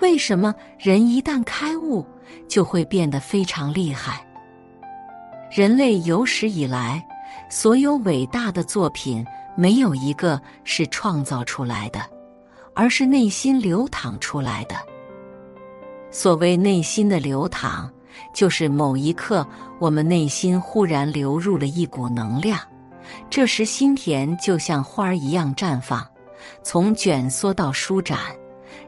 为什么人一旦开悟，就会变得非常厉害？人类有史以来所有伟大的作品，没有一个是创造出来的，而是内心流淌出来的。所谓内心的流淌，就是某一刻我们内心忽然流入了一股能量，这时心田就像花儿一样绽放，从卷缩到舒展。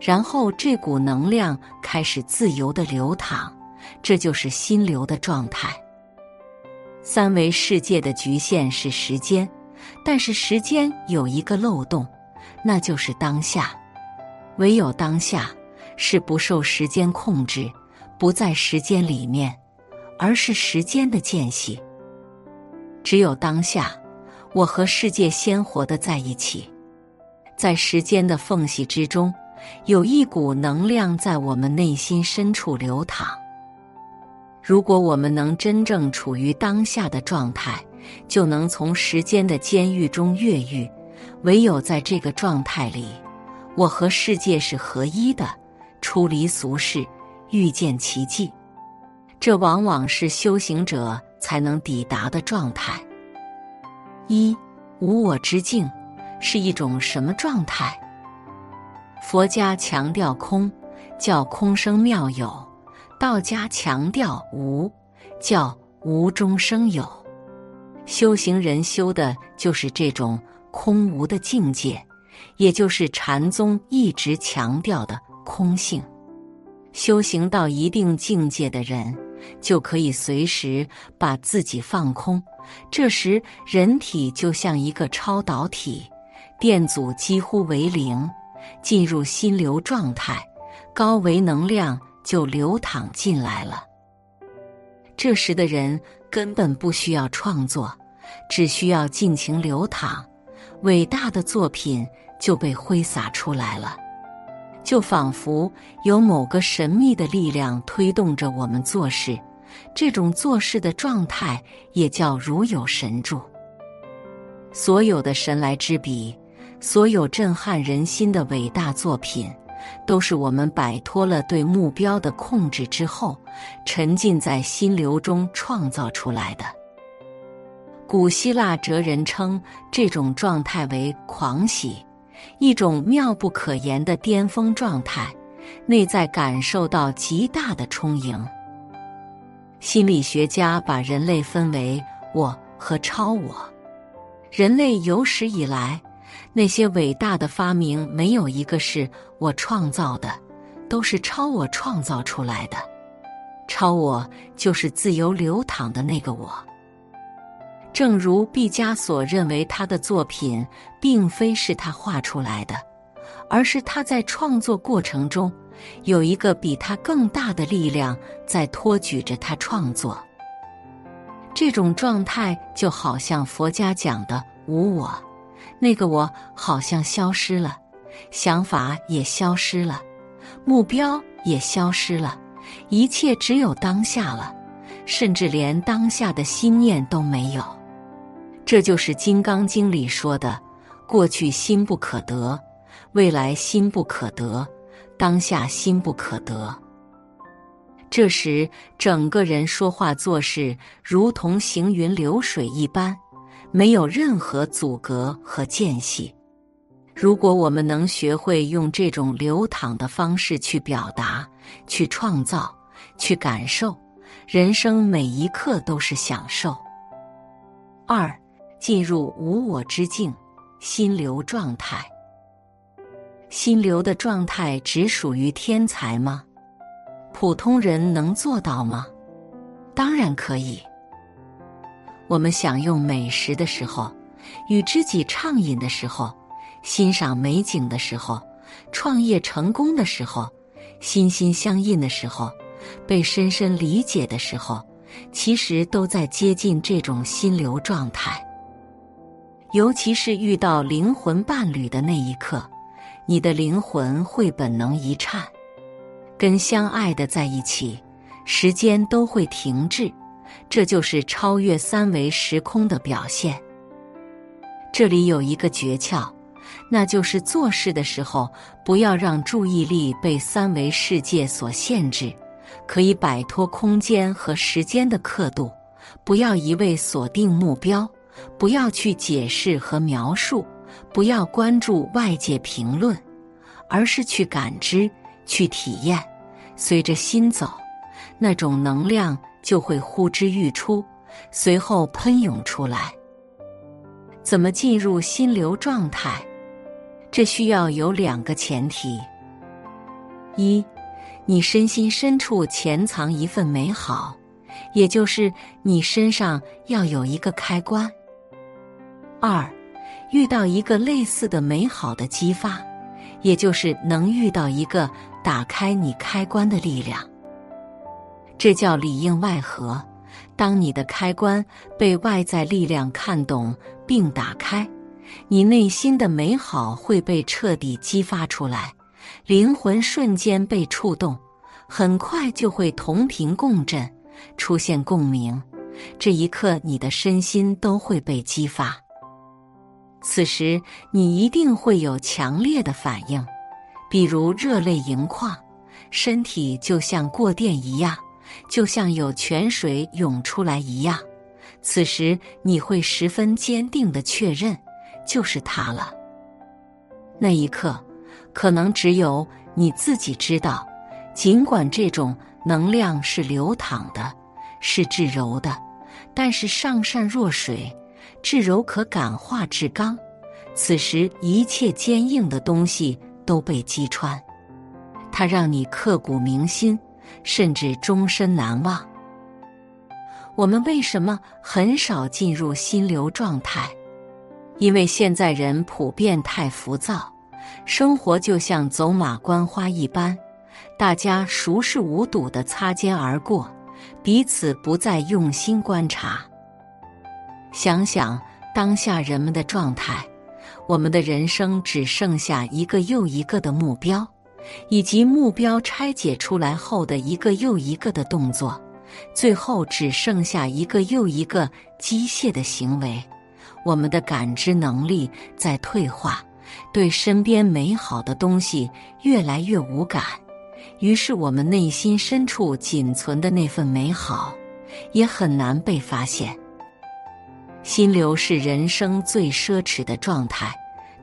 然后这股能量开始自由的流淌，这就是心流的状态。三维世界的局限是时间，但是时间有一个漏洞，那就是当下。唯有当下是不受时间控制，不在时间里面，而是时间的间隙。只有当下，我和世界鲜活的在一起，在时间的缝隙之中。有一股能量在我们内心深处流淌。如果我们能真正处于当下的状态，就能从时间的监狱中越狱。唯有在这个状态里，我和世界是合一的，出离俗世，遇见奇迹。这往往是修行者才能抵达的状态。一无我之境是一种什么状态？佛家强调空，叫空生妙有；道家强调无，叫无中生有。修行人修的就是这种空无的境界，也就是禅宗一直强调的空性。修行到一定境界的人，就可以随时把自己放空，这时人体就像一个超导体，电阻几乎为零。进入心流状态，高维能量就流淌进来了。这时的人根本不需要创作，只需要尽情流淌，伟大的作品就被挥洒出来了。就仿佛有某个神秘的力量推动着我们做事，这种做事的状态也叫如有神助。所有的神来之笔。所有震撼人心的伟大作品，都是我们摆脱了对目标的控制之后，沉浸在心流中创造出来的。古希腊哲人称这种状态为狂喜，一种妙不可言的巅峰状态，内在感受到极大的充盈。心理学家把人类分为我和超我，人类有史以来。那些伟大的发明，没有一个是我创造的，都是超我创造出来的。超我就是自由流淌的那个我。正如毕加索认为，他的作品并非是他画出来的，而是他在创作过程中有一个比他更大的力量在托举着他创作。这种状态就好像佛家讲的无我。那个我好像消失了，想法也消失了，目标也消失了，一切只有当下了，甚至连当下的心念都没有。这就是《金刚经》里说的：“过去心不可得，未来心不可得，当下心不可得。”这时，整个人说话做事如同行云流水一般。没有任何阻隔和间隙。如果我们能学会用这种流淌的方式去表达、去创造、去感受，人生每一刻都是享受。二，进入无我之境，心流状态。心流的状态只属于天才吗？普通人能做到吗？当然可以。我们享用美食的时候，与知己畅饮的时候，欣赏美景的时候，创业成功的时候，心心相印的时候，被深深理解的时候，其实都在接近这种心流状态。尤其是遇到灵魂伴侣的那一刻，你的灵魂会本能一颤。跟相爱的在一起，时间都会停滞，这就是超越三维时空的表现。这里有一个诀窍，那就是做事的时候不要让注意力被三维世界所限制，可以摆脱空间和时间的刻度，不要一味锁定目标，不要去解释和描述，不要关注外界评论，而是去感知。去体验，随着心走，那种能量就会呼之欲出，随后喷涌出来。怎么进入心流状态？这需要有两个前提：一，你身心深处潜藏一份美好，也就是你身上要有一个开关；二，遇到一个类似的美好的激发，也就是能遇到一个。打开你开关的力量，这叫里应外合。当你的开关被外在力量看懂并打开，你内心的美好会被彻底激发出来，灵魂瞬间被触动，很快就会同频共振，出现共鸣。这一刻，你的身心都会被激发。此时，你一定会有强烈的反应。比如热泪盈眶，身体就像过电一样，就像有泉水涌出来一样。此时你会十分坚定的确认，就是他了。那一刻，可能只有你自己知道。尽管这种能量是流淌的，是至柔的，但是上善若水，至柔可感化至刚。此时一切坚硬的东西。都被击穿，它让你刻骨铭心，甚至终身难忘。我们为什么很少进入心流状态？因为现在人普遍太浮躁，生活就像走马观花一般，大家熟视无睹的擦肩而过，彼此不再用心观察。想想当下人们的状态。我们的人生只剩下一个又一个的目标，以及目标拆解出来后的一个又一个的动作，最后只剩下一个又一个机械的行为。我们的感知能力在退化，对身边美好的东西越来越无感，于是我们内心深处仅存的那份美好，也很难被发现。心流是人生最奢侈的状态，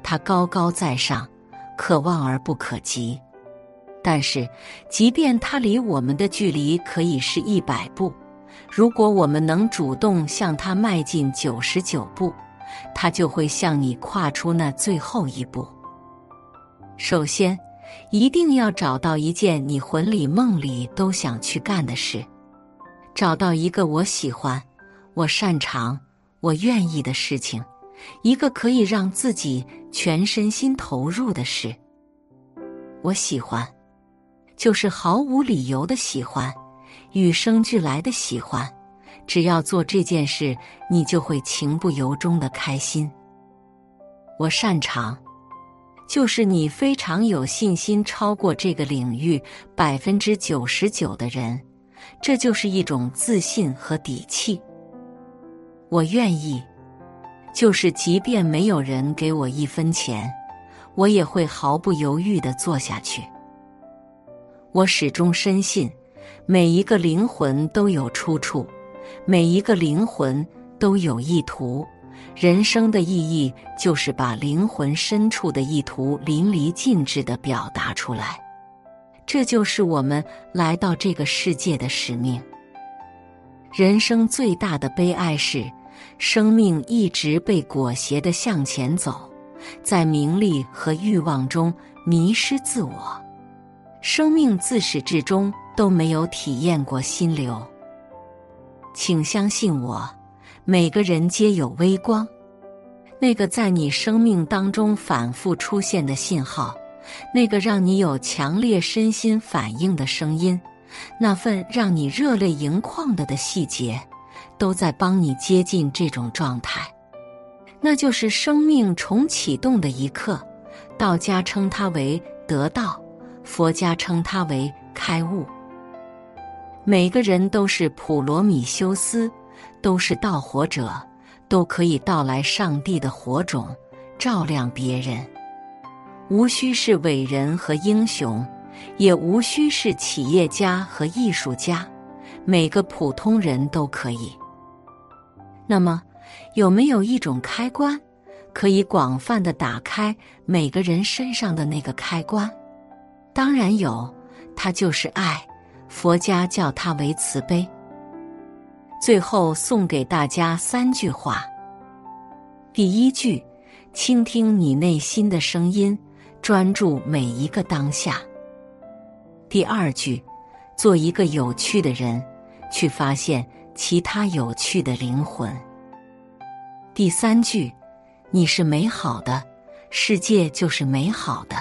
它高高在上，可望而不可及。但是，即便它离我们的距离可以是一百步，如果我们能主动向它迈进九十九步，它就会向你跨出那最后一步。首先，一定要找到一件你魂里梦里都想去干的事，找到一个我喜欢、我擅长。我愿意的事情，一个可以让自己全身心投入的事。我喜欢，就是毫无理由的喜欢，与生俱来的喜欢。只要做这件事，你就会情不由衷的开心。我擅长，就是你非常有信心超过这个领域百分之九十九的人，这就是一种自信和底气。我愿意，就是即便没有人给我一分钱，我也会毫不犹豫的做下去。我始终深信，每一个灵魂都有出处，每一个灵魂都有意图。人生的意义就是把灵魂深处的意图淋漓尽致的表达出来，这就是我们来到这个世界的使命。人生最大的悲哀是，生命一直被裹挟的向前走，在名利和欲望中迷失自我。生命自始至终都没有体验过心流。请相信我，每个人皆有微光，那个在你生命当中反复出现的信号，那个让你有强烈身心反应的声音，那份让你热泪盈眶的的细节，都在帮你接近这种状态。那就是生命重启动的一刻，道家称它为得道。佛家称它为开悟。每个人都是普罗米修斯，都是盗火者，都可以盗来上帝的火种，照亮别人。无需是伟人和英雄，也无需是企业家和艺术家，每个普通人都可以。那么，有没有一种开关，可以广泛的打开每个人身上的那个开关？当然有，它就是爱。佛家叫它为慈悲。最后送给大家三句话：第一句，倾听你内心的声音，专注每一个当下；第二句，做一个有趣的人，去发现其他有趣的灵魂；第三句，你是美好的，世界就是美好的。